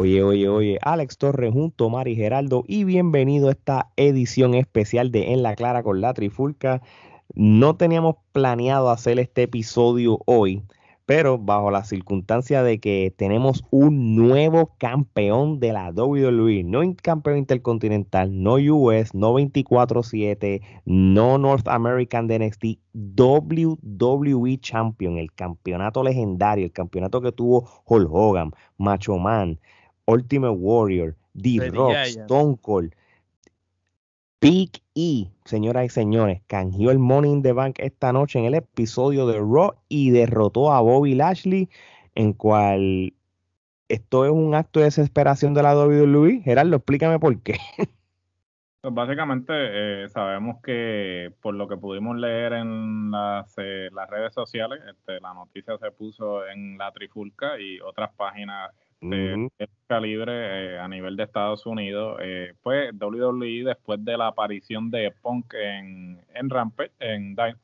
Oye, oye, oye, Alex Torres junto a Mari Geraldo y bienvenido a esta edición especial de En la Clara con la Trifulca. No teníamos planeado hacer este episodio hoy, pero bajo la circunstancia de que tenemos un nuevo campeón de la WWE, no campeón intercontinental, no US, no 24-7, no North American de NXT, WWE Champion, el campeonato legendario, el campeonato que tuvo Hulk Hogan, Macho Man, Ultimate Warrior, The Rock, Stone Cold, Big E, señoras y señores, canjeó el Money in the Bank esta noche en el episodio de Raw y derrotó a Bobby Lashley, en cual esto es un acto de desesperación de la WWE. Gerardo, explícame por qué. Pues básicamente eh, sabemos que por lo que pudimos leer en las, eh, las redes sociales, este, la noticia se puso en la Trifulca y otras páginas de, calibre eh, a nivel de Estados Unidos, eh, pues WWE después de la aparición de Punk en, en Rampage, en Dynamite.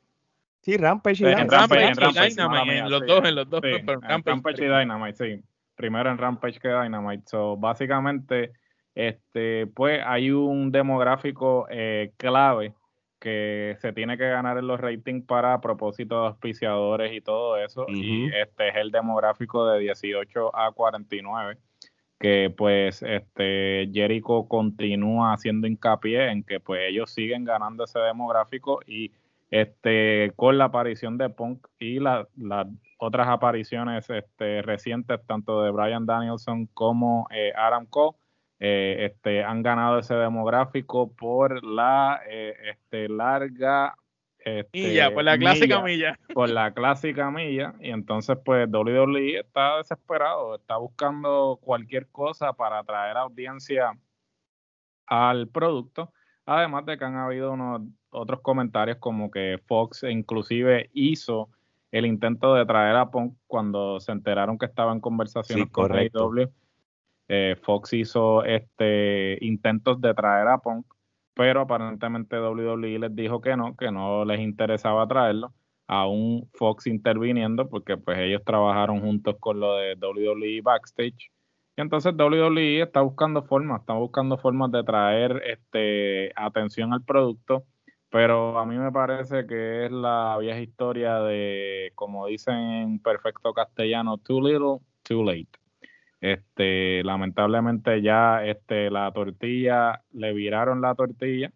Sí, Rampage y en Rampage, en Dynamite, en los dos, en los dos. Rampage, y Dynamite, sí. Primero en Rampage que Dynamite. So, básicamente, este, pues hay un demográfico eh, clave que se tiene que ganar en los ratings para propósitos de auspiciadores y todo eso. Y este es el demográfico de 18 a 49, que pues este Jericho continúa haciendo hincapié en que pues ellos siguen ganando ese demográfico y este con la aparición de Punk y las otras apariciones este, recientes tanto de Brian Danielson como eh, Adam Cole eh, este, han ganado ese demográfico por la eh, este, larga este, milla, por la clásica milla, Por la clásica milla. Y entonces, pues, WWE está desesperado, está buscando cualquier cosa para atraer audiencia al producto. Además de que han habido unos otros comentarios como que Fox inclusive hizo el intento de traer a Punk cuando se enteraron que estaba en conversaciones con AEW eh, Fox hizo este intentos de traer a Punk, pero aparentemente WWE les dijo que no, que no les interesaba traerlo. Aún Fox interviniendo porque pues ellos trabajaron juntos con lo de WWE Backstage. Y entonces WWE está buscando formas, está buscando formas de traer este, atención al producto, pero a mí me parece que es la vieja historia de, como dicen en perfecto castellano, too little, too late. Este, lamentablemente ya este, la tortilla, le viraron la tortilla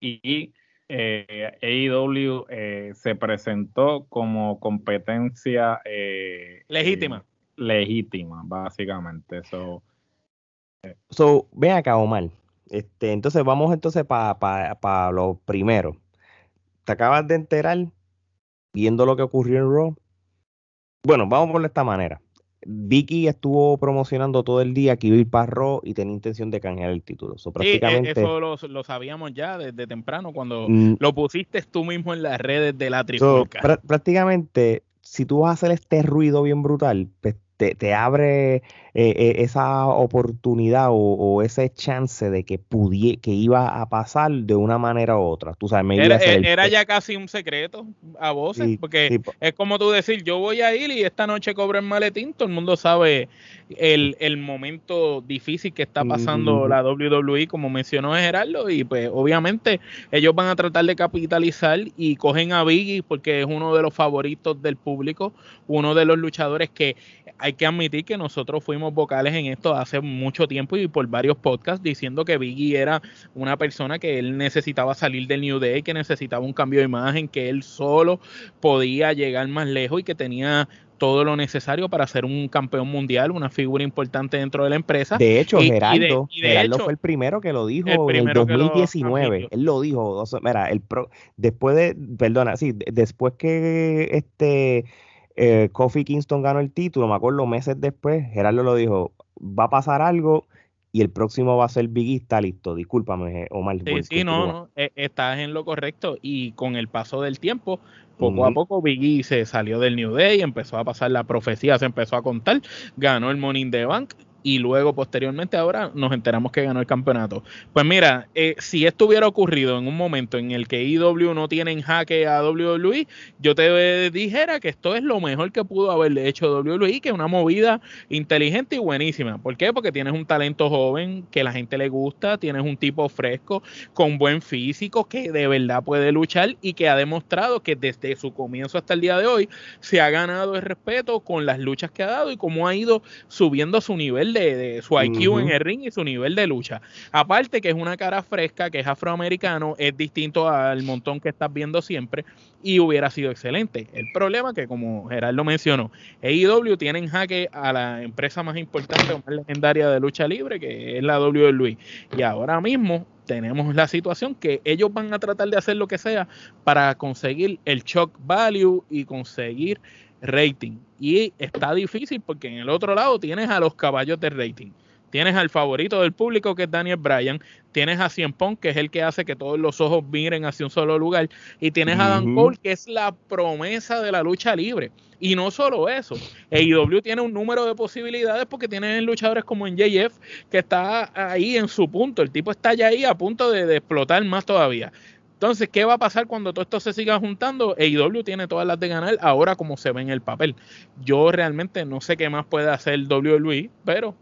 y eh, AEW eh, se presentó como competencia eh, legítima. legítima, básicamente. So, so, ven acá, Omar. Este, entonces vamos entonces para pa, lo primero. Te acabas de enterar viendo lo que ocurrió en Raw. Bueno, vamos por esta manera. Vicky estuvo promocionando todo el día que iba a ir para y tenía intención de canjear el título. So, prácticamente, sí, eso lo, sabíamos ya desde temprano cuando mm. lo pusiste tú mismo en las redes de la trifulca. prácticamente, si tú vas a hacer este ruido bien brutal, pues te, abre eh, eh, esa oportunidad o, ese chance de que pudie, que iba a pasar de una manera u otra. Tú sabes, era, era ya casi un secreto a voces, porque es como tú decir, yo voy a ir y esta noche cobro el maletín, todo el mundo sabe el, el momento difícil que está pasando la WWE, como mencionó Gerardo, y pues obviamente ellos van a tratar de capitalizar y cogen a Biggie porque es uno de los favoritos del público, uno de los luchadores que hay que admitir que nosotros fuimos vocales en esto hace mucho tiempo y por varios podcasts diciendo que Biggie era una persona que él necesitaba salir del New Day, que necesitaba un cambio de imagen, que él solo podía llegar más lejos y que tenía todo lo necesario para ser un campeón mundial, una figura importante dentro de la empresa. De hecho, Gerardo, Gerardo fue el primero que lo dijo en el 2019. él lo dijo, mira, el después de, perdona, sí, después que este eh, Kofi Kingston ganó el título, me acuerdo meses después, Gerardo lo dijo, va a pasar algo y el próximo va a ser Biggie, está listo, discúlpame Omar. Sí, sí, no, no, e, estás en lo correcto y con el paso del tiempo, poco a poco Biggie se salió del New Day, empezó a pasar la profecía, se empezó a contar, ganó el Money in the Bank, y luego posteriormente ahora nos enteramos que ganó el campeonato. Pues mira, eh, si esto hubiera ocurrido en un momento en el que IW no tiene en jaque a WWE, yo te dijera que esto es lo mejor que pudo haberle hecho WWE, que es una movida inteligente y buenísima. ¿Por qué? Porque tienes un talento joven que la gente le gusta, tienes un tipo fresco, con buen físico, que de verdad puede luchar y que ha demostrado que desde su comienzo hasta el día de hoy se ha ganado el respeto con las luchas que ha dado y cómo ha ido subiendo su nivel de, su IQ en el ring y su nivel de lucha. Aparte que es una cara fresca, que es afroamericano, es distinto al montón que estás viendo siempre y hubiera sido excelente. El problema que, como Gerardo mencionó, AEW tiene en jaque a la empresa más importante o más legendaria de lucha libre, que es la WWE. Y ahora mismo tenemos la situación que ellos van a tratar de hacer lo que sea para conseguir el shock value y conseguir rating. Y está difícil porque en el otro lado tienes a los caballos de rating. Tienes al favorito del público que es Daniel Bryan, tienes a Cien Pong que es el que hace que todos los ojos miren hacia un solo lugar, y tienes a Dan Cole que es la promesa de la lucha libre. Y no solo eso, AEW tiene un número de posibilidades porque tienen luchadores como en JF que está ahí en su punto, el tipo está ya ahí a punto de explotar más todavía. Entonces, ¿qué va a pasar cuando todo esto se siga juntando? AEW tiene todas las de ganar ahora como se ve en el papel. Yo realmente no sé qué más puede hacer WWE, pero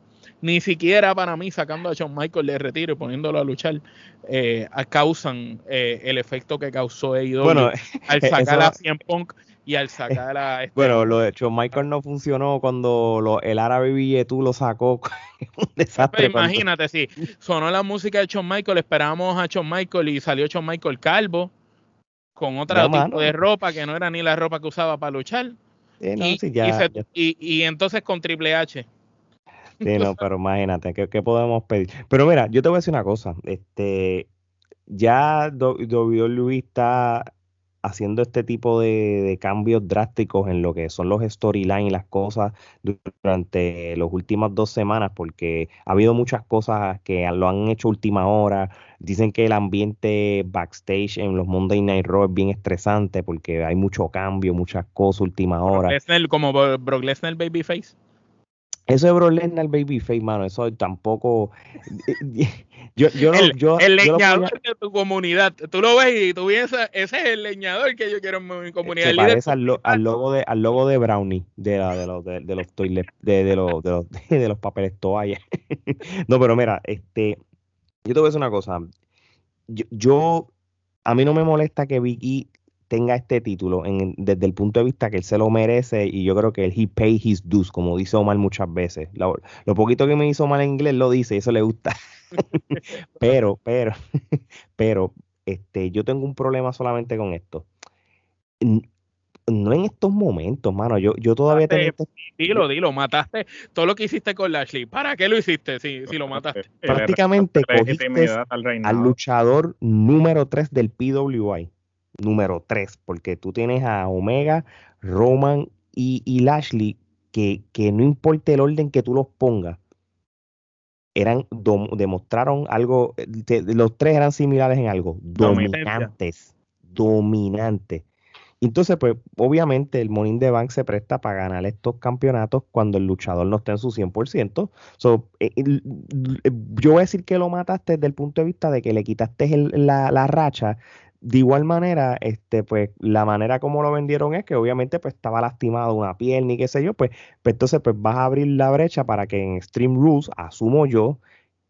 ni siquiera para mí sacando a Shawn Michael de retiro y poniéndolo a luchar eh, causan eh, el efecto que causó AEW bueno, al sacar a CM Punk y al sacar a este bueno lo de hecho Michael no funcionó cuando lo, el árabe tú lo sacó. Un desastre Pero imagínate si sonó la música de Shawn Michael esperábamos a Shawn Michael y salió Shawn Michael calvo con otro tipo de ropa que no era ni la ropa que usaba para luchar. Y, y, entonces con Triple H. Sí, no, pero imagínate, ¿qué, ¿qué, podemos pedir? Pero mira, yo te voy a decir una cosa, este, ya WWE está haciendo este tipo de, cambios drásticos en lo que son los storylines y las cosas durante las últimas dos semanas, porque ha habido muchas cosas que lo han hecho última hora. Dicen que el ambiente backstage en los Monday Night Raw es bien estresante porque hay mucho cambio, muchas cosas última hora. como Brock Lesnar Babyface. Eso de Bro Lesnar Babyface, mano, eso tampoco. Yo, yo, el, yo, el leñador de tu comunidad. Tú lo ves y tú piensas, ese es el leñador que yo quiero en mi comunidad. Se parece al, logo de, al logo de Brownie, de, de, los, de, de los toilet, de, de, los, de, los, de los papeles toallas. no, pero mira, este, yo te voy a decir una cosa. Yo, yo a mí no me molesta que Vicky tenga este título en, desde el punto de vista que él se lo merece y yo creo que él he pay his dues, como dice Omar muchas veces. Lo, poquito que me hizo mal en inglés lo dice y eso le gusta. pero, pero, pero, este, yo tengo un problema solamente con esto. No en estos momentos, mano. Yo, yo todavía tengo. Este dilo, dilo, mataste todo lo que hiciste con Lashley. ¿Para qué lo hiciste si, si lo mataste? Prácticamente cogiste al luchador número 3 del PWI número 3, porque tú tienes a Omega, Roman y, Lashley, que, que, no importa el orden que tú los pongas, eran demostraron algo, los tres eran similares en algo, dominantes, dominantes. Entonces, pues, obviamente el Morning de Bank se presta para ganar estos campeonatos cuando el luchador no esté en su 100%. So, eh, yo voy a decir que lo mataste desde el punto de vista de que le quitaste la, la, racha de igual manera, este, pues, la manera como lo vendieron es que obviamente pues estaba lastimado una piel ni qué sé yo, pues, pues, entonces pues vas a abrir la brecha para que en Stream Rules, asumo yo,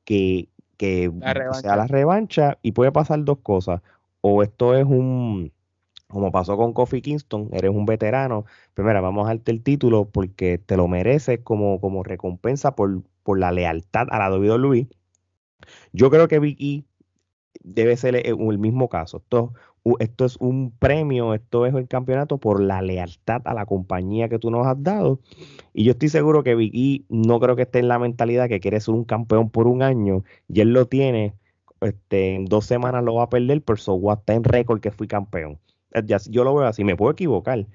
que, que sea la revancha y puede pasar dos cosas. O esto es un, como pasó con Kofi Kingston, eres un veterano, primero pues vamos a darte el título porque te lo mereces como, como recompensa por, por la lealtad a la WWE. Yo creo que Vicky debe ser eh, el, mismo caso. Esto, esto es un premio, esto es el campeonato por la lealtad a la compañía que tú nos has dado. Y yo estoy seguro que Vicky no creo que esté en la mentalidad que quiere ser un campeón por un año y él lo tiene. Este, en dos semanas lo va a perder, por so está en récord que fui campeón. Yo lo veo así, me puedo equivocar,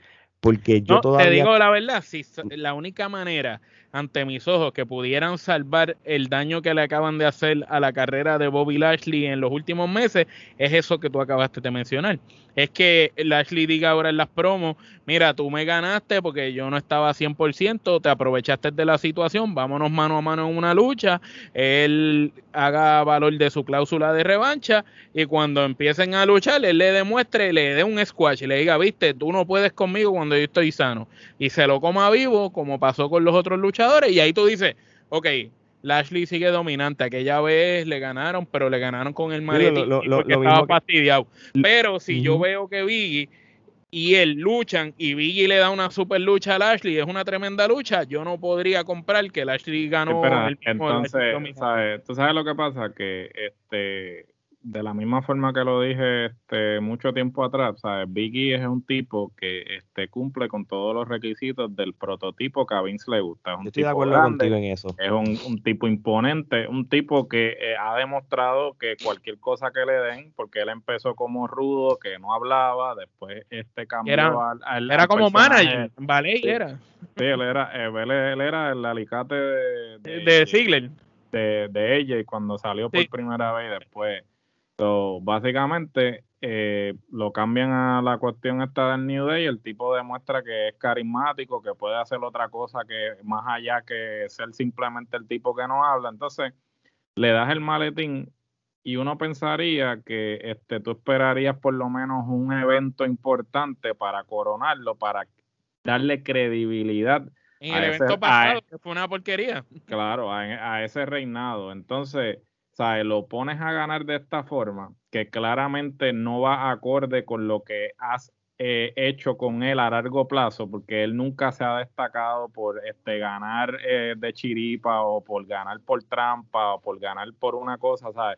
Porque yo todavía... Te digo la verdad, si la única manera ante mis ojos que pudieran salvar el daño que le acaban de hacer a la carrera de Bobby Lashley en los últimos meses, es eso que tú acabaste de mencionar. Es que Lashley diga ahora en las promos, mira, tú me ganaste porque yo no estaba 100%, te aprovechaste de la situación, vámonos mano a mano en una lucha, él haga valor de su cláusula de revancha y cuando empiecen a luchar, él le demuestre, le dé un squash y le diga, viste, tú no puedes conmigo cuando yo estoy sano. Y se lo coma vivo, como pasó con los otros luchadores, y ahí tú dices, ok, Lashley sigue dominante. Aquella vez le ganaron, pero le ganaron con el maletín porque estaba fastidiado. Pero si yo veo que Biggie y él luchan y Biggie le da una super lucha a Lashley, es una tremenda lucha, yo no podría comprar que Lashley ganó el entonces, ¿sabes? ¿tú sabes lo que pasa? Que este de la misma forma que lo dije este, mucho tiempo atrás, ¿sabes? Biggie es un tipo que este, cumple con todos los requisitos del prototipo que a Vince le gusta. Es estoy de acuerdo contigo en eso. Es un, tipo imponente, un tipo que eh, ha demostrado que cualquier cosa que le den, porque él empezó como rudo, que no hablaba, después este cambió era, al, Era como manager, vale, era. Sí, él era, eh, él, era el alicate de, de, de De, de ella y cuando salió por primera vez después So, básicamente eh, lo cambian a la cuestión esta del New Day, el tipo demuestra que es carismático, que puede hacer otra cosa que más allá que ser simplemente el tipo que no habla. Entonces, le das el maletín y uno pensaría que este, tú esperarías por lo menos un evento importante para coronarlo, para darle credibilidad. En el evento pasado, que fue una porquería. Claro, a ese reinado. Entonces, ¿sabes? Lo pones a ganar de esta forma, que claramente no va acorde con lo que has eh, hecho con él a largo plazo, porque él nunca se ha destacado por este, ganar eh, de chiripa o por ganar por trampa o por ganar por una cosa, ¿sabes?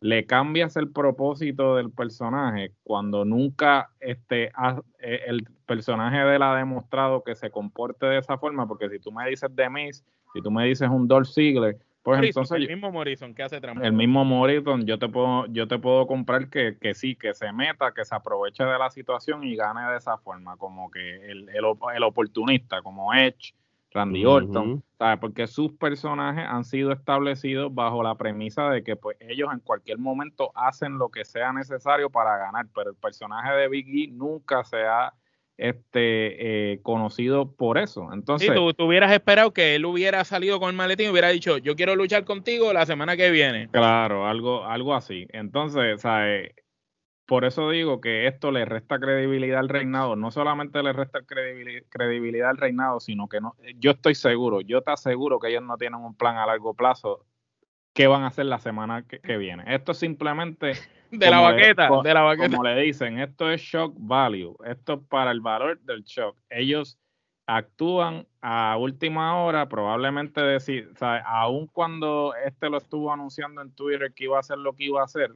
Le cambias el propósito del personaje cuando nunca este, eh, el personaje de él ha demostrado que se comporte de esa forma, porque si tú me dices de Miss, si tú me dices un Dolph Ziggler, pues entonces, el mismo Morrison que hace trampa. El mismo Morrison, yo te puedo, yo te puedo comprar que, que, sí, que se meta, que se aproveche de la situación y gane de esa forma, como que el, el, oportunista, como Edge, Randy Orton, ¿sabes? Porque sus personajes han sido establecidos bajo la premisa de que pues ellos en cualquier momento hacen lo que sea necesario para ganar, pero el personaje de Biggie nunca se ha este eh, conocido por eso. Entonces, si tú, hubieras esperado que él hubiera salido con el maletín y hubiera dicho, yo quiero luchar contigo la semana que viene. Claro, algo, algo así. Entonces, ¿sabes? por eso digo que esto le resta credibilidad al reinado. No solamente le resta credibilidad al reinado, sino que no, yo estoy seguro, yo te aseguro que ellos no tienen un plan a largo plazo qué van a hacer la semana que, viene. Esto es simplemente de la baqueta, de la baqueta. Como le dicen, esto es shock value, esto es para el valor del shock. Ellos actúan a última hora, probablemente decir, o sea, aun cuando este lo estuvo anunciando en Twitter que iba a hacer lo que iba a hacer,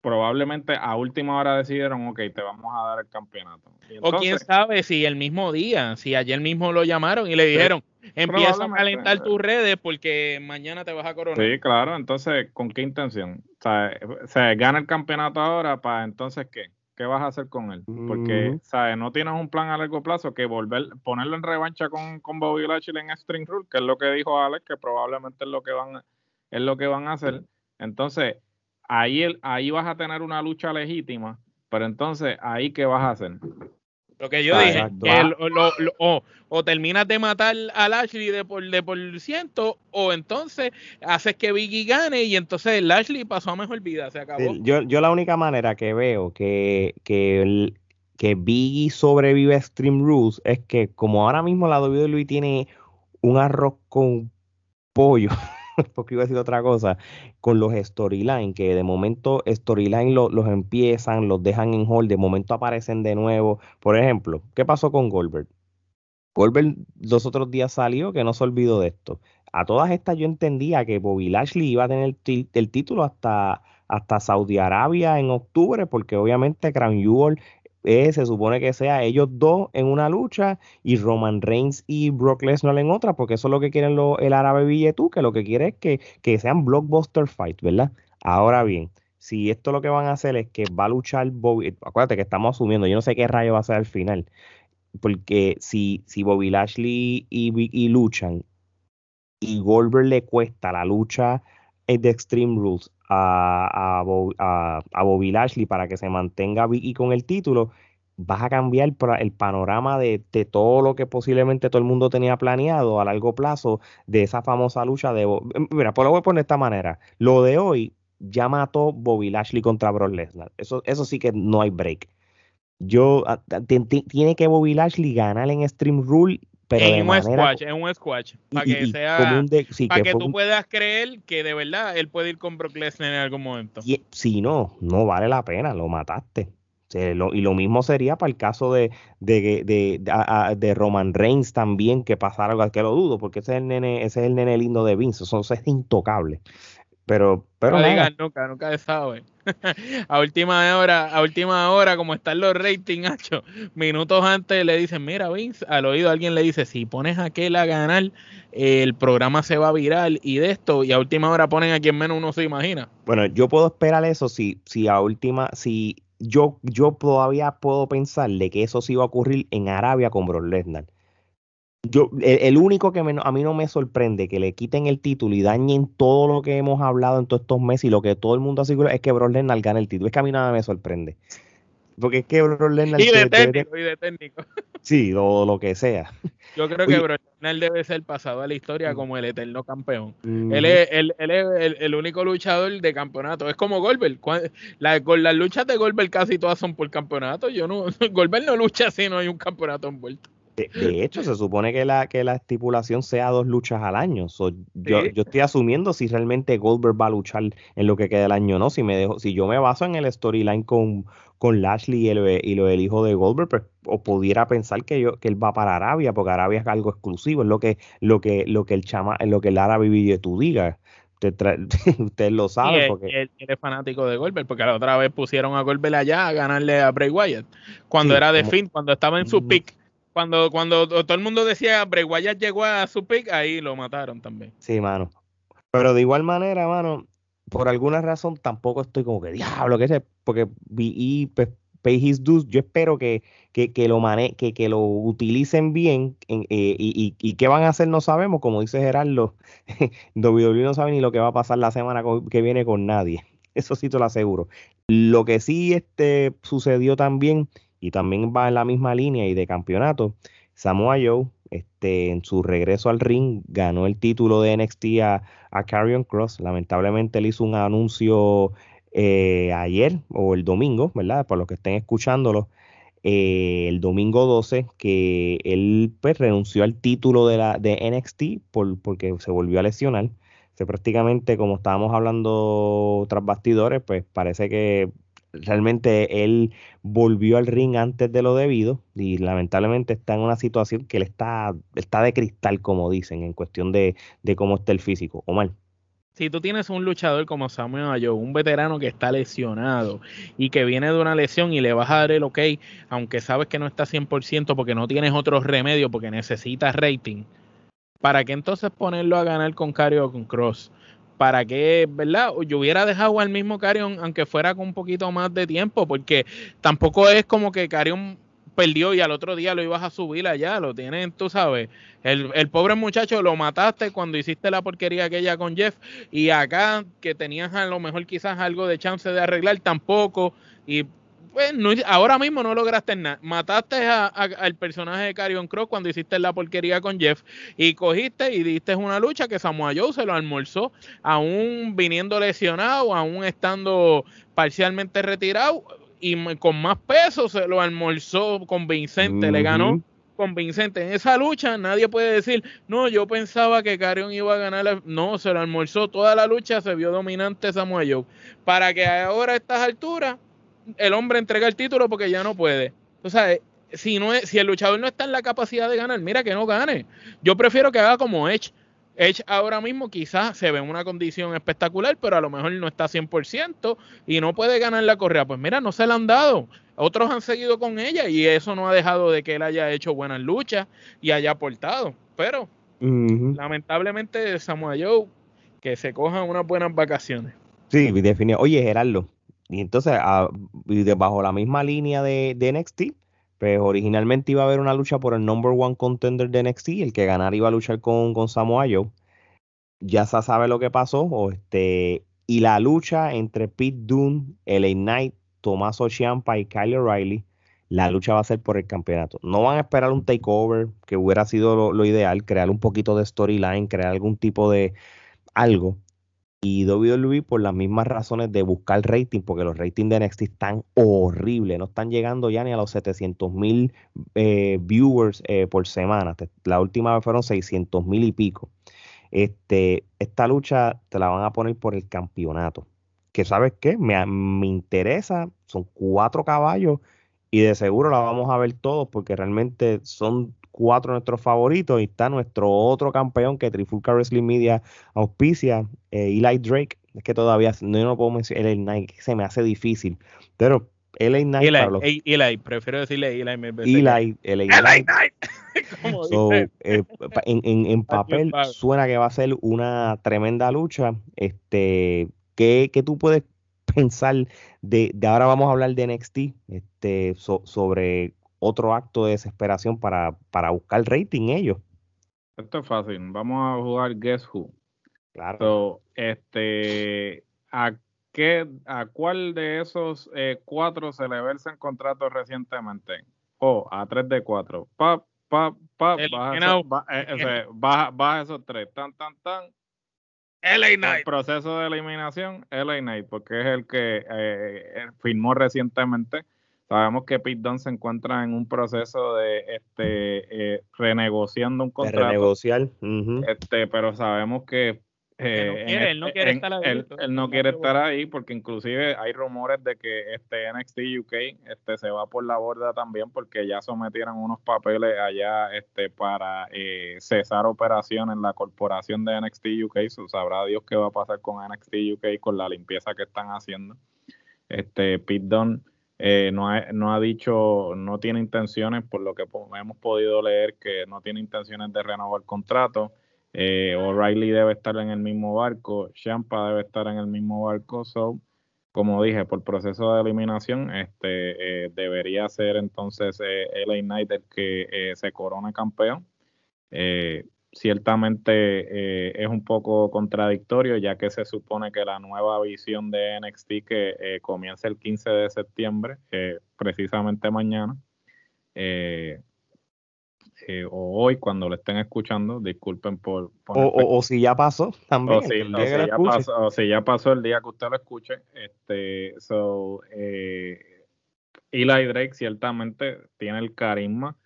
probablemente a última hora decidieron, ok, te vamos a dar el campeonato. o quién sabe si el mismo día, si ayer mismo lo llamaron y le dijeron, empieza a calentar tus redes porque mañana te vas a coronar. Sí, claro, entonces, ¿con qué intención? O sea, se gana el campeonato ahora, para entonces, ¿qué? ¿Qué vas a hacer con él? Porque, ¿sabes? No tienes un plan a largo plazo que volver, ponerlo en revancha con, con Bobby Lashley en String Rule, que es lo que dijo Alex, que probablemente es lo que van, es lo que van a hacer. Entonces, ahí, el, ahí vas a tener una lucha legítima, pero entonces, ¿ahí qué vas a hacer? Lo que yo dije, o, terminas de matar a Lashley de por, de por ciento, o entonces haces que Biggie gane y entonces Lashley pasó a mejor vida, se acabó. yo, yo la única manera que veo que, que, que Biggie sobrevive a Extreme Rules es que como ahora mismo la WWE tiene un arroz con pollo porque iba a decir otra cosa, con los storyline, que de momento storyline los empiezan, los dejan en hold, de momento aparecen de nuevo. Por ejemplo, ¿qué pasó con Goldberg? Goldberg los otros días salió que no se olvidó de esto. A todas estas yo entendía que Bobby Lashley iba a tener el título hasta, hasta Saudi Arabia en octubre, porque obviamente Crown Jewel se supone que sea ellos dos en una lucha y Roman Reigns y Brock Lesnar en otra, porque eso es lo que quieren el árabe billetú, que lo que quiere es que, que sean blockbuster fight, ¿verdad? Ahora bien, si esto lo que van a hacer es que va a luchar Bobby, acuérdate que estamos asumiendo, yo no sé qué rayo va a ser al final, porque si, si Bobby Lashley y, luchan y Goldberg le cuesta la lucha de Extreme Rules a, a, Bobby Lashley para que se mantenga Vicky con el título, vas a cambiar el panorama de, todo lo que posiblemente todo el mundo tenía planeado a largo plazo de esa famosa lucha de... Mira, pues lo voy a poner de esta manera. Lo de hoy ya mató Bobby Lashley contra Brock Lesnar. Eso, eso sí que no hay break. Yo, tiene que Bobby Lashley ganar en Stream Rule pero en un squash, en un squash, para que sea, para que, tú puedas creer que de verdad él puede ir con Brock Lesnar en algún momento. si no, no vale la pena, lo mataste. y lo mismo sería para el caso de, de, de, Roman Reigns también, que pasara algo, que lo dudo, porque ese es el nene, ese es el nene lindo de Vince, eso, es intocable. Pero, pero no nunca, nunca sabe. a última hora, a última hora, como están los ratings, Hacho, minutos antes le dicen, mira Vince, al oído alguien le dice, si pones a aquel a ganar, el programa se va a viral y de esto, y a última hora ponen a quien menos uno se imagina. Bueno, yo puedo esperar eso si, si a última, si yo, yo todavía puedo pensar de que eso sí va a ocurrir en Arabia con Brock Lesnar yo, el, único que a mí no me sorprende que le quiten el título y dañen todo lo que hemos hablado en todos estos meses y lo que todo el mundo asegura es que Brock Lesnar gane el título. Es que a mí nada me sorprende. Porque es que Brock Lesnar... Y de técnico, y de técnico. Sí, o lo que sea. Yo creo que Brock Lesnar debe ser pasado a la historia mm. como el eterno campeón. Él es, él, es el, único luchador de campeonato. Es como Goldberg. La, con las luchas de Goldberg casi todas son por campeonato. Yo no, Goldberg no lucha si no hay un campeonato envuelto. De, hecho, se supone que la, que la estipulación sea dos luchas al año. yo, estoy asumiendo si realmente Goldberg va a luchar en lo que queda del año o no. Si me dejo, si yo me baso en el storyline con, con Lashley y, el, y lo del hijo de Goldberg, pues, o pudiera pensar que yo, que él va para Arabia, porque Arabia es algo exclusivo, es lo que, lo que, lo que el chama, lo que el árabe tú digas. Usted, lo sabe. porque... Él, es fanático de Goldberg, porque la otra vez pusieron a Goldberg allá a ganarle a Bray Wyatt. Cuando era de fin, cuando estaba en su pick cuando, cuando todo el mundo decía Bray Wyatt llegó a su pick, ahí lo mataron también. Sí, mano. Pero de igual manera, mano, por alguna razón tampoco estoy como que diablo, que sé, porque vi pues, pay his dues. Yo espero que, que, que lo mane que, que, lo utilicen bien eh, y, y, qué van a hacer no sabemos, como dice Gerardo, WWE no sabe ni lo que va a pasar la semana que viene con nadie. Eso sí te lo aseguro. Lo que sí este, sucedió también y también va en la misma línea y de campeonato. Samoa Joe, este, en su regreso al ring, ganó el título de NXT a, a Carrion Cross. Lamentablemente él hizo un anuncio eh, ayer o el domingo, ¿verdad? Por los que estén escuchándolo, eh, el domingo 12, que él pues, renunció al título de, la, de NXT por, porque se volvió a lesionar. Prácticamente, como estábamos hablando tras bastidores, pues parece que realmente él volvió al ring antes de lo debido y lamentablemente está en una situación que él está, está de cristal, como dicen, en cuestión de, cómo está el físico. Omar. Si tú tienes un luchador como Samuel Ayo, un veterano que está lesionado y que viene de una lesión y le vas a dar el ok, aunque sabes que no está 100% porque no tienes otro remedio, porque necesitas rating, ¿para qué entonces ponerlo a ganar con Cario o con Cross? Para que, ¿verdad? Yo hubiera dejado al mismo Carion, aunque fuera con un poquito más de tiempo, porque tampoco es como que Carion perdió y al otro día lo ibas a subir allá, lo tienen, tú sabes. El, el, pobre muchacho lo mataste cuando hiciste la porquería aquella con Jeff y acá que tenías a lo mejor quizás algo de chance de arreglar tampoco y pues ahora mismo no lograste nada. Mataste al personaje de Carion Cross cuando hiciste la porquería con Jeff y cogiste y diste una lucha que Samoa Joe se lo almorzó, aún viniendo lesionado, aún estando parcialmente retirado y con más peso se lo almorzó convincente, le ganó convincente. En esa lucha nadie puede decir, no, yo pensaba que Carion iba a ganar. No, se lo almorzó toda la lucha, se vio dominante Samoa Joe. Para que ahora a estas alturas el hombre entrega el título porque ya no puede. O sea, si, no es, si el luchador no está en la capacidad de ganar, mira que no gane. Yo prefiero que haga como Edge. Edge ahora mismo quizás se ve en una condición espectacular, pero a lo mejor no está 100% y no puede ganar la correa. Pues mira, no se la han dado. Otros han seguido con ella y eso no ha dejado de que él haya hecho buenas luchas y haya aportado. Pero lamentablemente Samoa Joe que se cojan unas buenas vacaciones. Sí, definitivamente. Oye, Gerardo, y entonces, bajo la misma línea de, NXT, pues originalmente iba a haber una lucha por el number one contender de NXT, el que ganara iba a luchar con, con Samoa Joe. Ya se sabe lo que pasó, este, y la lucha entre Pete Dunne, LA Knight, Tommaso Ciampa y Kyle O'Reilly, la lucha va a ser por el campeonato. No van a esperar un takeover, que hubiera sido lo ideal, crear un poquito de storyline, crear algún tipo de algo y WWE por las mismas razones de buscar rating, porque los ratings de NXT están horribles, no están llegando ya ni a los 700 mil eh, viewers eh, por semana. La última vez fueron 600 mil y pico. Este, esta lucha te la van a poner por el campeonato. Que sabes qué, me, me interesa, son cuatro caballos y de seguro la vamos a ver todos porque realmente son cuatro de nuestros favoritos y está nuestro otro campeón que Trifulca Wrestling Media auspicia, eh, Eli Drake. Es que todavía no, lo puedo mencionar, el Knight, se me hace difícil, pero Eli Knight. Eli, Eli, prefiero decirle Eli. Eli, Eli, Knight. Eh, en, en, papel suena que va a ser una tremenda lucha. Este, ¿qué, qué tú puedes pensar de, de, ahora vamos a hablar de NXT este, sobre otro acto de desesperación para, para buscar rating ellos. Esto es fácil. Vamos a jugar Guess Who. Claro. este, ¿a, qué, ¿A cuál de esos eh, cuatro se le versa en contrato recientemente? O a tres de cuatro. Pa, pa, pa, baja, eh, baja, esos tres. Tan, tan, tan. LA Knight. El proceso de eliminación, LA Knight, porque es el que eh, firmó recientemente Sabemos que Pete Dunne se encuentra en un proceso de este eh, renegociando un contrato. De renegociar. este, pero sabemos que eh, él no quiere, estar ahí. Él, no quiere estar ahí porque inclusive hay rumores de que este NXT UK este, se va por la borda también porque ya sometieron unos papeles allá este, para eh, cesar operaciones en la corporación de NXT UK. sabrá Dios qué va a pasar con NXT UK con la limpieza que están haciendo. Este, Pete Dunne eh, no, ha, no, ha, dicho, no tiene intenciones, por lo que hemos podido leer, que no tiene intenciones de renovar el contrato. Eh, O'Reilly debe estar en el mismo barco, Champa debe estar en el mismo barco. So, como dije, por proceso de eliminación, este eh, debería ser entonces eh, LA Knight el que se corone campeón ciertamente eh, es un poco contradictorio, ya que se supone que la nueva visión de NXT que eh, comienza el 15 de septiembre, eh, precisamente mañana, o hoy cuando lo estén escuchando, disculpen por... O, si ya pasó también. O si, ya pasó, o si, ya pasó, el día que usted lo escuche. Este, so, Eli Drake ciertamente tiene el carisma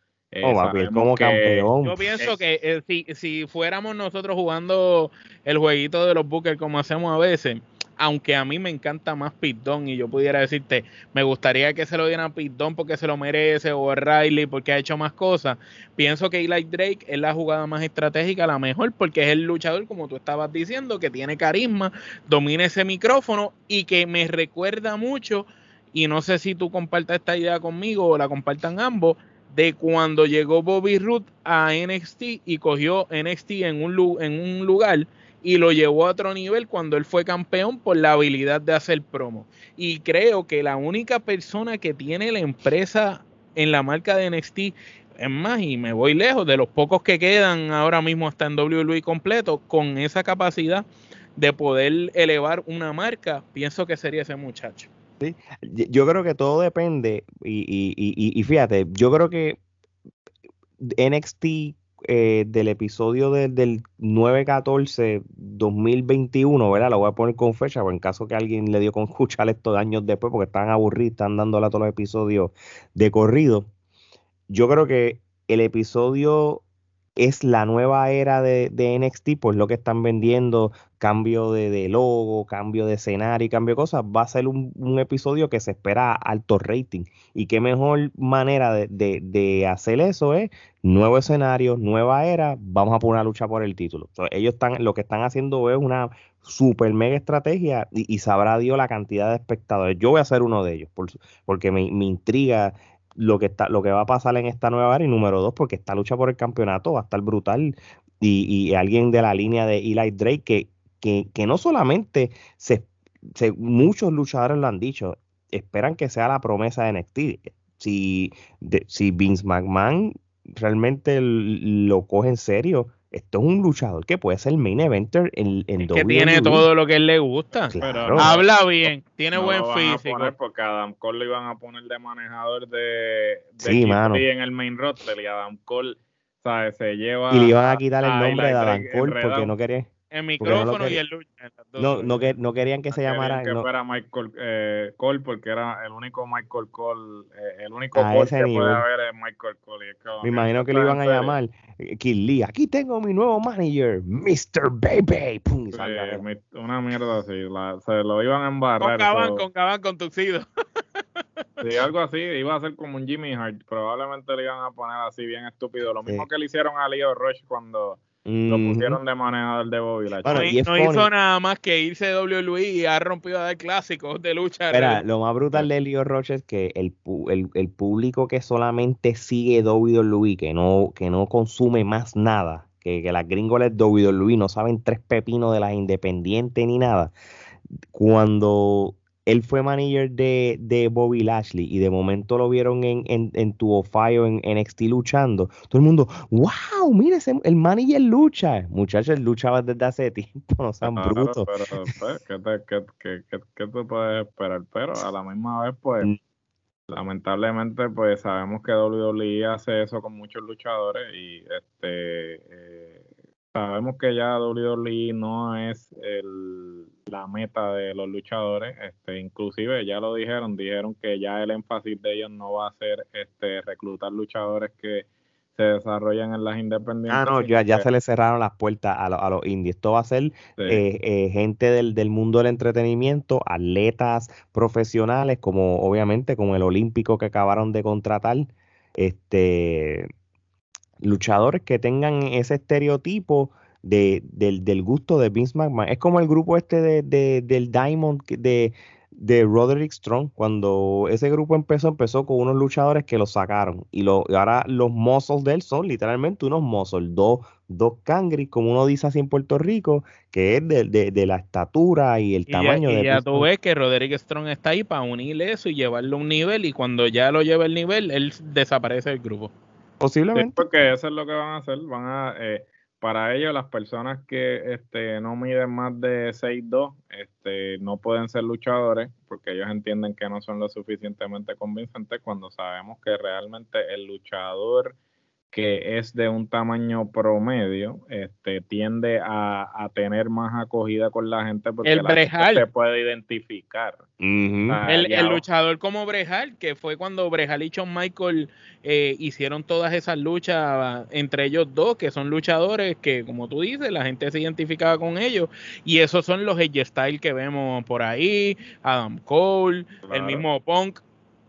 Oh, como campeón. Yo pienso que eh, si, si fuéramos nosotros jugando el jueguito de los Bookers como hacemos a veces, aunque a mí me encanta más Pitón y yo pudiera decirte, me gustaría que se lo dieran a Pitón porque se lo merece o a Riley porque ha hecho más cosas, pienso que Eli Drake es la jugada más estratégica, la mejor porque es el luchador, como tú estabas diciendo, que tiene carisma, domina ese micrófono y que me recuerda mucho, y no sé si tú compartas esta idea conmigo o la compartan ambos, de cuando llegó Bobby Roode a NXT y cogió NXT en un, en un lugar y lo llevó a otro nivel cuando él fue campeón por la habilidad de hacer promo. Y creo que la única persona que tiene la empresa en la marca de NXT, es más, y me voy lejos, de los pocos que quedan ahora mismo hasta en WWE completo, con esa capacidad de poder elevar una marca, pienso que sería ese muchacho. Yo creo que todo depende, y, fíjate, yo creo que NXT eh, del episodio del 9-14-2021, ¿verdad? Lo voy a poner con fecha, por en caso que alguien le dio con escuchar estos años después, porque están aburridos, están dándole a todos los episodios de corrido. Yo creo que el episodio es la nueva era de, NXT, pues lo que están vendiendo, cambio de, logo, cambio de escenario y cambio de cosas, va a ser un, episodio que se espera alto rating. Y qué mejor manera de, hacer eso es nuevo escenario, nueva era, vamos a poner una lucha por el título. ellos están, lo que están haciendo es una super mega estrategia y, sabrá Dios la cantidad de espectadores. Yo voy a ser uno de ellos porque me intriga lo que está, lo que va a pasar en esta nueva era y número dos, porque esta lucha por el campeonato va a estar brutal y, alguien de la línea de Eli Drake que, que, que no solamente se, muchos luchadores lo han dicho, esperan que sea la promesa de NXT. si, si Vince McMahon realmente lo coge en serio, esto es un luchador que puede ser main eventer en, en Que tiene todo lo que él le gusta. habla bien, tiene buen físico. porque Adam Cole lo iban a poner de manejador de, de sí, en el main roster y Adam Cole, ¿sabes? Se lleva. Y le iban a quitar el nombre de Adam Cole porque no quería el micrófono y el lucha. No, no, que, no querían que se llamara. Que fuera Michael eh, Cole porque era el único Michael Cole, eh, el único Cole que puede haber es Michael Cole. Me imagino que lo iban a llamar eh, Kid Lee. Aquí tengo mi nuevo manager, Mr. Baby. Pum, una mierda así. se lo iban a embarrar. Con Caban, con Caban, con Tuxido. Sí, algo así, iba a ser como un Jimmy Hart, probablemente le iban a poner así bien estúpido, lo mismo que le hicieron a Leo Rush cuando lo pusieron de manejador de Bobby no, hizo nada más que irse de WWE y ha rompido a dar clásicos de lucha. Espera, lo más brutal de Leo Roche es que el, el, público que solamente sigue WWE, que no, que no consume más nada, que, que las gringoles WWE no saben tres pepinos de las independientes ni nada. Cuando él fue manager de, de, Bobby Lashley y de momento lo vieron en, en, en tu Fire en, NXT luchando. Todo el mundo, wow, mire, el manager lucha. Muchachos, luchaba desde hace tiempo, no sean brutos. Pero, pues, ¿qué, te, qué, qué, qué, tú puedes esperar? Pero a la misma vez, pues, mm. lamentablemente, pues sabemos que WWE hace eso con muchos luchadores y este... Eh, sabemos que ya WWE no es el, la meta de los luchadores, este, inclusive ya lo dijeron, dijeron que ya el énfasis de ellos no va a ser este reclutar luchadores que se desarrollan en las independientes. Ah, no, ya, ya se le cerraron las puertas a, a los indies. Esto va a ser eh, eh, gente del, del, mundo del entretenimiento, atletas profesionales, como obviamente como el olímpico que acabaron de contratar, este luchadores que tengan ese estereotipo de, del, del, gusto de Vince McMahon. Es como el grupo este de, de, del Diamond de, de Roderick Strong. Cuando ese grupo empezó, empezó con unos luchadores que lo sacaron. Y, lo, ahora los muscles de él son literalmente unos muscles, dos, dos cangris, como uno dice así en Puerto Rico, que es de, de, la estatura y el tamaño de Y ya tú ves que Roderick Strong está ahí para unir eso y llevarlo a un nivel. Y cuando ya lo lleva el nivel, él desaparece del grupo. Posiblemente. porque eso es lo que van a hacer. Van a, eh, para ellos, las personas que este, no miden más de 6'2 este, no pueden ser luchadores porque ellos entienden que no son lo suficientemente convincentes cuando sabemos que realmente el luchador que es de un tamaño promedio, este, tiende a, tener más acogida con la gente porque el la gente se puede identificar. el, luchador como Brejal, que fue cuando Brejal y Shawn Michael eh, hicieron todas esas luchas entre ellos dos, que son luchadores que, como tú dices, la gente se identificaba con ellos. Y esos son los Edge Style que vemos por ahí, Adam Cole, el mismo Punk.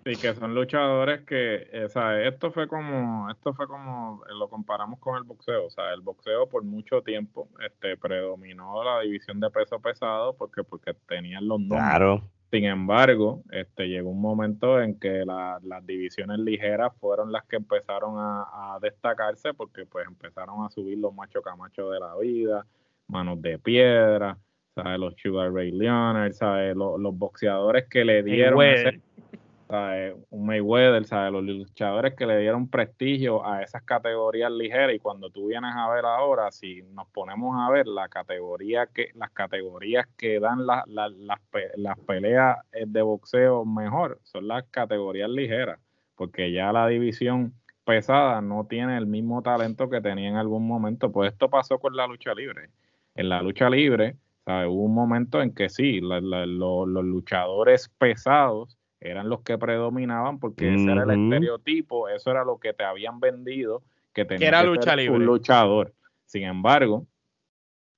Y que son luchadores que, o sea, esto fue como, esto fue como, lo comparamos con el boxeo, o sea, el boxeo por mucho tiempo, este, predominó la división de peso pesado porque, porque tenían los números. Claro. Sin embargo, este, llegó un momento en que las divisiones ligeras fueron las que empezaron a, destacarse porque pues empezaron a subir los machos camachos de la vida, manos de piedra, ¿sabes? los Sugar Ray Leonard, ¿sabes? Los, los boxeadores que le dieron ese, un Mayweather, ¿sabes? los luchadores que le dieron prestigio a esas categorías ligeras y cuando tú vienes a ver ahora, si nos ponemos a ver la categoría que, las categorías que dan las, las peleas de boxeo mejor son las categorías ligeras, porque ya la división pesada no tiene el mismo talento que tenía en algún momento, pues esto pasó con la lucha libre. En la lucha libre, ¿sabes? hubo un momento en que sí, los luchadores pesados eran los que predominaban porque ese era el estereotipo, eso era lo que te habían vendido, que tenía que, lucha ser un luchador. Sin embargo,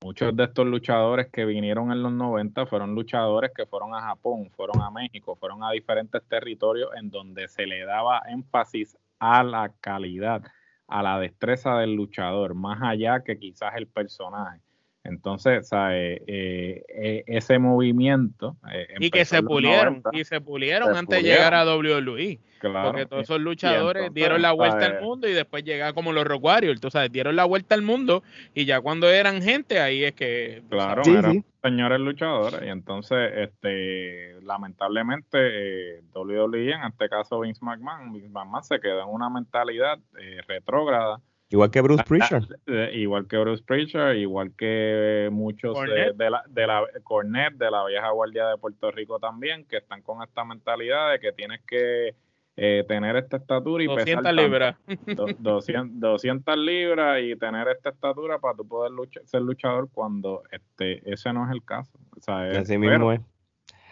muchos de estos luchadores que vinieron en los 90 fueron luchadores que fueron a Japón, fueron a México, fueron a diferentes territorios en donde se le daba énfasis a la calidad, a la destreza del luchador, más allá que quizás el personaje. Entonces, ¿sabes? Eh, eh, ese movimiento. Eh, y que se pulieron, y se pulieron antes de llegar a WWE. porque todos esos luchadores dieron la vuelta al mundo y después llegaron como los Rock Warriors, tú sabes, dieron la vuelta al mundo y ya cuando eran gente, ahí es que. Claro, eran señores luchadores. Y entonces, este lamentablemente, WWE, en este caso Vince McMahon, Vince McMahon se quedó en una mentalidad retrógrada Igual que Bruce Prichard. Ah, igual que Bruce Prichard, igual que muchos de, la, de la Cornet, de la vieja guardia de Puerto Rico también, que están con esta mentalidad de que tienes que eh, tener esta estatura y 200 libras. 200, libras y tener esta estatura para tú poder ser luchador cuando este ese no es el caso. O sea, Así mismo es.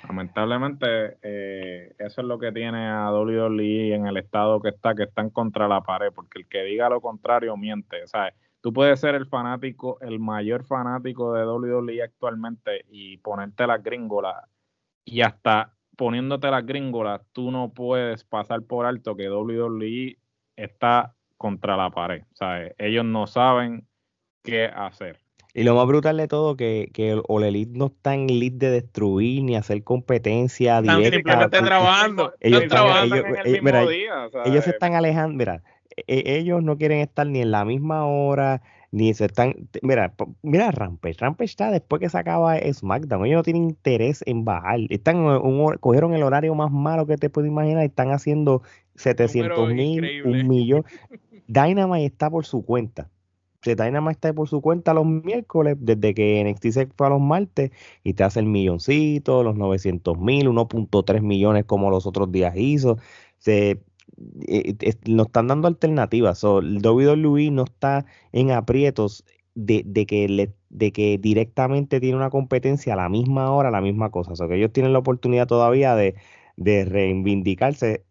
Lamentablemente, eh, eso es lo que tiene a WWE en el estado que está, que están contra la pared, porque el que diga lo contrario miente. Sea, tú puedes ser el fanático, el mayor fanático de WWE actualmente y ponerte las gringolas y hasta poniéndote las gringolas, tú no puedes pasar por alto que WWE está contra la pared. Sea, ellos no saben qué hacer. Y lo más brutal de todo, que, que Ole no está en lead de destruir ni hacer competencia están directa. Simplemente trabajando. Ellos, están, trabajando ellos, en el mismo día, ellos se están alejando. Mira, e, ellos no quieren estar ni en la misma hora, ni se están. Mira, mira Rampage. Rampage está después que se acaba SmackDown. Ellos no tienen interés en bajar. Están un, cogieron el horario más malo que te puedes imaginar y están haciendo 700 mil, un millón. Dynamite está por su cuenta. Dynamite está por su cuenta los miércoles, desde que NXT se fue a los martes, y te hace el milloncito, los 900 mil, 1.3 millones como los otros días hizo. Se, eh, nos están dando alternativas. el WWE no está en aprietos de, que de que directamente tiene una competencia a la misma hora, la misma cosa. O que ellos tienen la oportunidad todavía de, de reivindicarse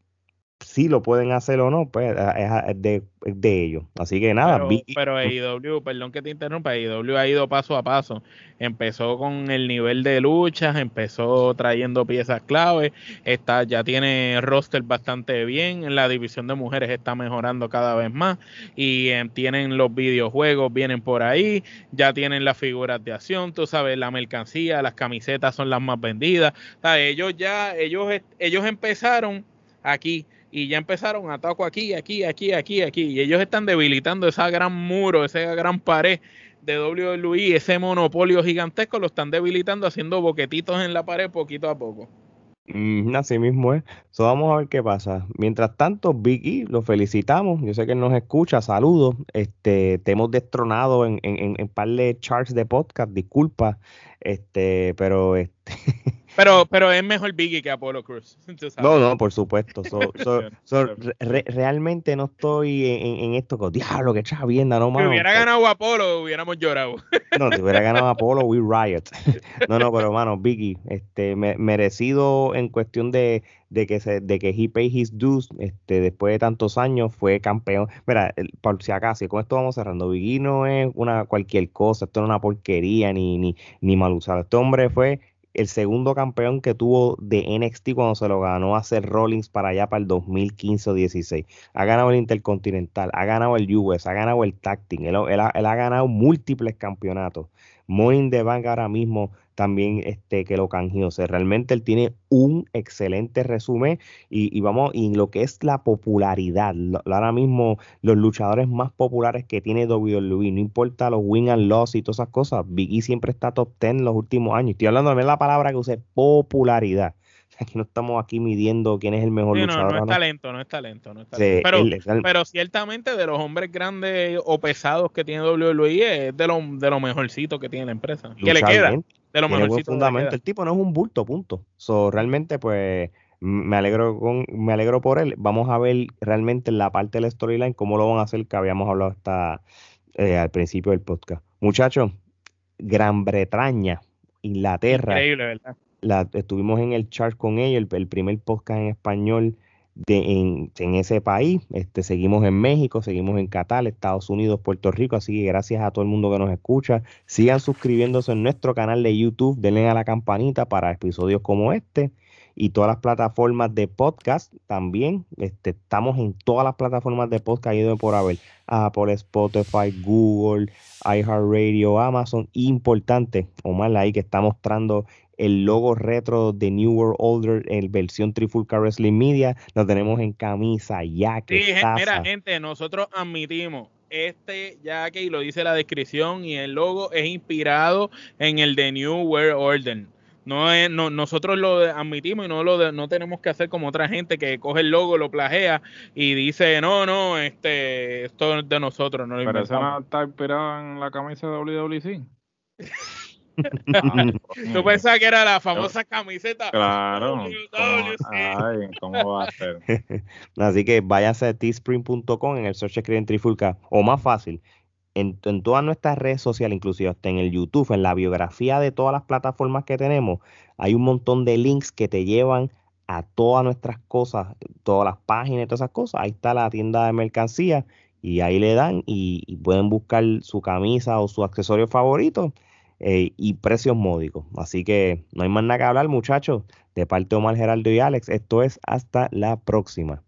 si lo pueden hacer o no, pues es de, de ellos. Así que nada. Pero, pero perdón que te interrumpa, AEW ha ido paso a paso. Empezó con el nivel de luchas, empezó trayendo piezas clave, está, ya tiene roster bastante bien, en la división de mujeres está mejorando cada vez más y eh, tienen los videojuegos, vienen por ahí, ya tienen las figuras de acción, tú sabes, la mercancía, las camisetas son las más vendidas. ellos ya, ellos, ellos empezaron aquí y ya empezaron a ataco aquí, aquí, aquí, aquí, aquí. Y ellos están debilitando esa gran muro, esa gran pared de WWE, ese monopolio gigantesco, lo están debilitando haciendo boquetitos en la pared poquito a poco. así mismo es. Vamos a ver qué pasa. Mientras tanto, E, lo felicitamos. Yo sé que nos escucha. Saludos. Este, te hemos destronado en, en, en, par de charts de podcast. Disculpa. Este, pero este. Pero, pero es mejor Biggie que Apollo Cruz. No, no, por supuesto. realmente no estoy en, esto con diablo, que viendo no Si hubiera ganado Apolo, hubiéramos llorado. No, si hubiera ganado Apolo, we riot. No, no, pero hermano, Biggie, este, merecido en cuestión de, de que se, de que he pay his dues, este, después de tantos años, fue campeón. Mira, por si acaso, con esto vamos cerrando, Biggie no es una cualquier cosa, esto no es una porquería ni, ni, ni mal usado. Este hombre fue el segundo campeón que tuvo de NXT cuando se lo ganó a Seth Rollins para allá para el 2015 o 16. Ha ganado el Intercontinental, ha ganado el US, ha ganado el Tag él, ha, él ha ganado múltiples campeonatos. Morning the Bank ahora mismo también este, que lo canjeó. O sea, realmente él tiene un excelente resumen y, vamos, y lo que es la popularidad, ahora mismo los luchadores más populares que tiene WWE, no importa los win and loss y todas esas cosas, Biggie siempre está top 10 en los últimos años. Estoy hablando de la palabra que use, popularidad. Aquí no estamos aquí midiendo quién es el mejor luchador. No, no es talento, no es talento, no es talento. pero, ciertamente de los hombres grandes o pesados que tiene WWE es de lo, de lo mejorcito que tiene la empresa. que le queda de lo mejorcito. Fundamento. El tipo no es un bulto, punto. So, realmente, pues me alegro con, me alegro por él. Vamos a ver realmente en la parte de la storyline cómo lo van a hacer, que habíamos hablado hasta eh, al principio del podcast. Muchachos, Gran Bretaña, Inglaterra. Increíble, ¿verdad? estuvimos en el chat con ellos, el, primer podcast en español de, en, ese país. Este, seguimos en México, seguimos en Qatar, Estados Unidos, Puerto Rico. Así que gracias a todo el mundo que nos escucha. Sigan suscribiéndose en nuestro canal de YouTube, denle a la campanita para episodios como este. y todas las plataformas de podcast también. Este, estamos en todas las plataformas de podcast y por haber. Apple, Spotify, Google, iHeartRadio, Amazon. Importante, Omar, ahí que está mostrando el logo retro de New World Order en versión Trifulca Wrestling Media. Lo tenemos en camisa, ya que. Sí, mira, gente, nosotros admitimos este jacket, y lo dice la descripción, y el logo es inspirado en el de New World Order. No es, no, nosotros lo admitimos y no lo no tenemos que hacer como otra gente que coge el logo, lo plagea y dice, no, no, este, esto es de nosotros. No Pero eso no está inspirado en la camisa de WWC. Tú pensabas que era la famosa camiseta. Claro. Ay, ¿cómo va a ser? Así que váyase a teespring.com en el search screen Trifulca. O más fácil, en, todas nuestras redes sociales, inclusive hasta en el YouTube, en la biografía de todas las plataformas que tenemos, hay un montón de links que te llevan a todas nuestras cosas, todas las páginas y todas esas cosas. Ahí está la tienda de mercancía y ahí le dan y, y pueden buscar su camisa o su accesorio favorito eh, y precios módicos. Así que no hay más nada que hablar, muchachos. De parte de Omar Geraldo y Alex, esto es hasta la próxima.